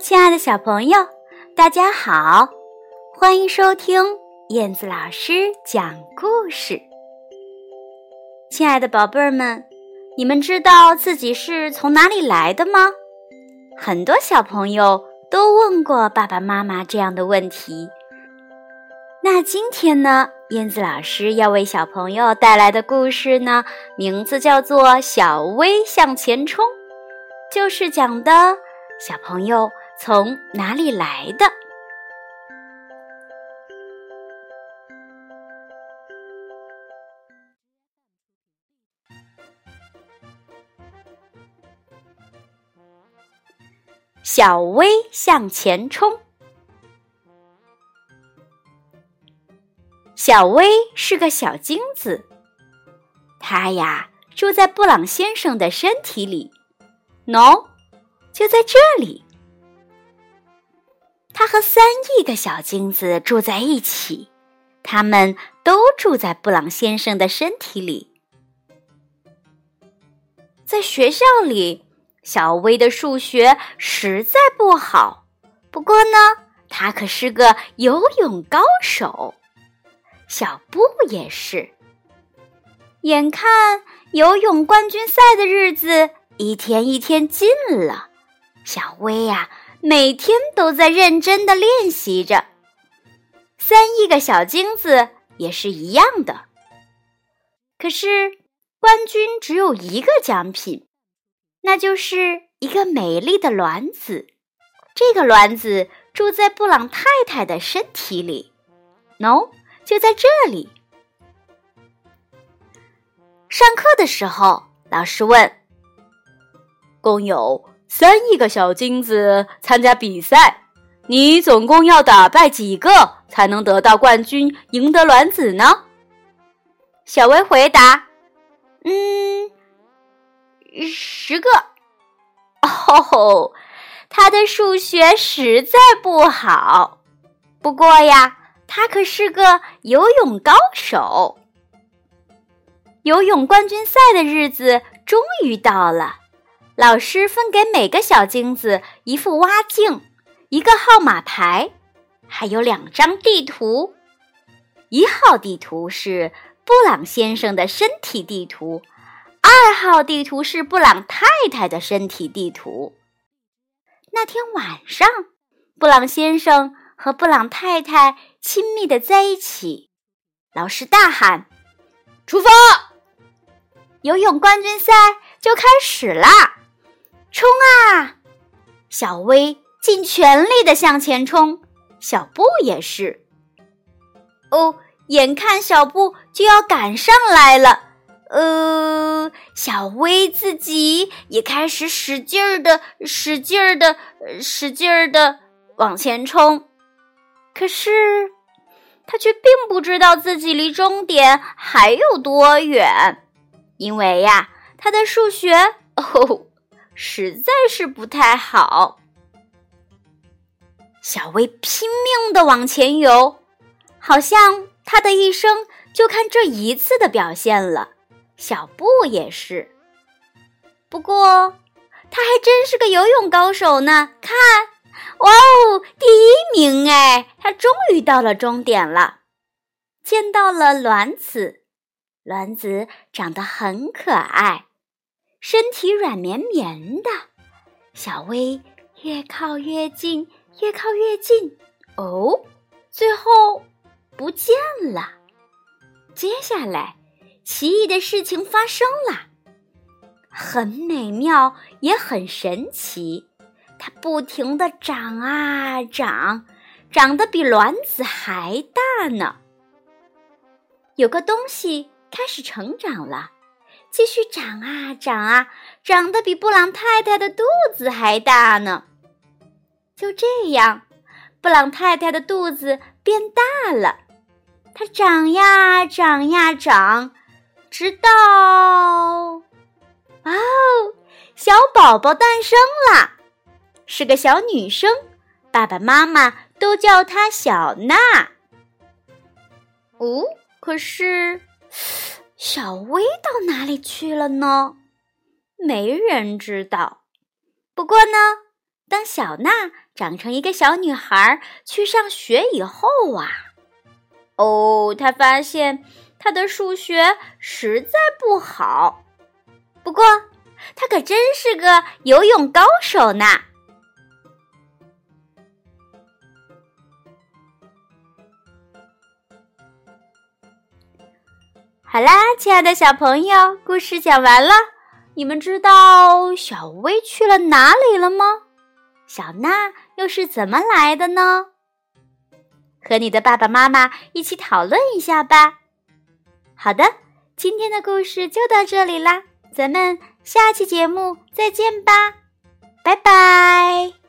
亲爱的小朋友，大家好，欢迎收听燕子老师讲故事。亲爱的宝贝儿们，你们知道自己是从哪里来的吗？很多小朋友都问过爸爸妈妈这样的问题。那今天呢，燕子老师要为小朋友带来的故事呢，名字叫做《小薇向前冲》，就是讲的小朋友。从哪里来的？小薇向前冲。小薇是个小精子，她呀住在布朗先生的身体里，喏，就在这里。他和三亿个小精子住在一起，他们都住在布朗先生的身体里。在学校里，小薇的数学实在不好，不过呢，他可是个游泳高手。小布也是。眼看游泳冠军赛的日子一天一天近了，小薇呀。每天都在认真的练习着，三亿个小精子也是一样的。可是冠军只有一个奖品，那就是一个美丽的卵子。这个卵子住在布朗太太的身体里，no，就在这里。上课的时候，老师问：“共有？”三亿个小精子参加比赛，你总共要打败几个才能得到冠军，赢得卵子呢？小薇回答：“嗯，十个。”哦吼，他的数学实在不好，不过呀，他可是个游泳高手。游泳冠军赛的日子终于到了。老师分给每个小精子一副蛙镜，一个号码牌，还有两张地图。一号地图是布朗先生的身体地图，二号地图是布朗太太的身体地图。那天晚上，布朗先生和布朗太太亲密的在一起。老师大喊：“出发！”游泳冠军赛就开始啦！冲啊！小薇尽全力的向前冲，小布也是。哦，眼看小布就要赶上来了，呃，小薇自己也开始使劲儿的、使劲儿的、使劲儿的往前冲。可是，他却并不知道自己离终点还有多远，因为呀，他的数学哦。实在是不太好。小薇拼命的往前游，好像他的一生就看这一次的表现了。小布也是，不过他还真是个游泳高手呢。看，哇哦，第一名哎！他终于到了终点了，见到了卵子，卵子长得很可爱。身体软绵绵的，小薇越靠越近，越靠越近，哦，最后不见了。接下来，奇异的事情发生了，很美妙，也很神奇。它不停的长啊长，长得比卵子还大呢。有个东西开始成长了。继续长啊长啊，长得比布朗太太的肚子还大呢。就这样，布朗太太的肚子变大了，它长呀长呀长，直到，哇哦，小宝宝诞生了，是个小女生，爸爸妈妈都叫她小娜。哦，可是。小薇到哪里去了呢？没人知道。不过呢，当小娜长成一个小女孩去上学以后啊，哦，她发现她的数学实在不好。不过，她可真是个游泳高手呢。好啦，亲爱的小朋友，故事讲完了。你们知道小薇去了哪里了吗？小娜又是怎么来的呢？和你的爸爸妈妈一起讨论一下吧。好的，今天的故事就到这里啦，咱们下期节目再见吧，拜拜。